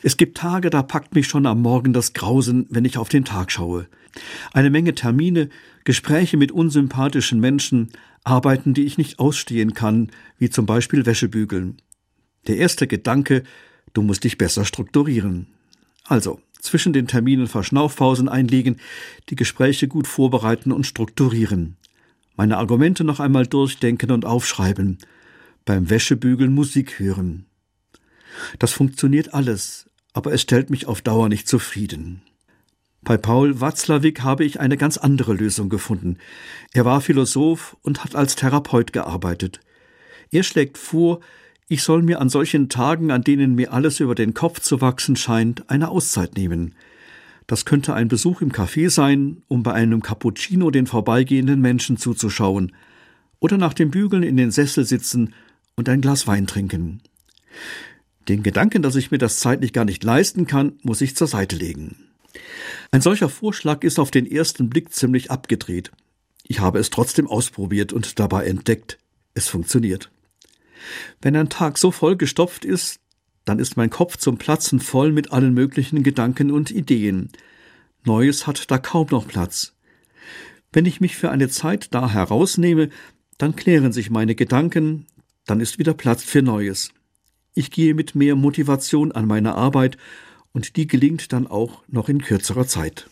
Es gibt Tage, da packt mich schon am Morgen das Grausen, wenn ich auf den Tag schaue. Eine Menge Termine, Gespräche mit unsympathischen Menschen, Arbeiten, die ich nicht ausstehen kann, wie zum Beispiel Wäschebügeln. Der erste Gedanke, du musst dich besser strukturieren. Also, zwischen den Terminen Verschnaufpausen einlegen, die Gespräche gut vorbereiten und strukturieren. Meine Argumente noch einmal durchdenken und aufschreiben. Beim Wäschebügeln Musik hören. Das funktioniert alles, aber es stellt mich auf Dauer nicht zufrieden. Bei Paul Watzlawick habe ich eine ganz andere Lösung gefunden. Er war Philosoph und hat als Therapeut gearbeitet. Er schlägt vor, ich soll mir an solchen Tagen, an denen mir alles über den Kopf zu wachsen scheint, eine Auszeit nehmen. Das könnte ein Besuch im Café sein, um bei einem Cappuccino den vorbeigehenden Menschen zuzuschauen, oder nach dem Bügeln in den Sessel sitzen und ein Glas Wein trinken. Den Gedanken, dass ich mir das zeitlich gar nicht leisten kann, muss ich zur Seite legen. Ein solcher Vorschlag ist auf den ersten Blick ziemlich abgedreht. Ich habe es trotzdem ausprobiert und dabei entdeckt, es funktioniert. Wenn ein Tag so vollgestopft ist, dann ist mein Kopf zum Platzen voll mit allen möglichen Gedanken und Ideen. Neues hat da kaum noch Platz. Wenn ich mich für eine Zeit da herausnehme, dann klären sich meine Gedanken, dann ist wieder Platz für Neues. Ich gehe mit mehr Motivation an meine Arbeit und die gelingt dann auch noch in kürzerer Zeit.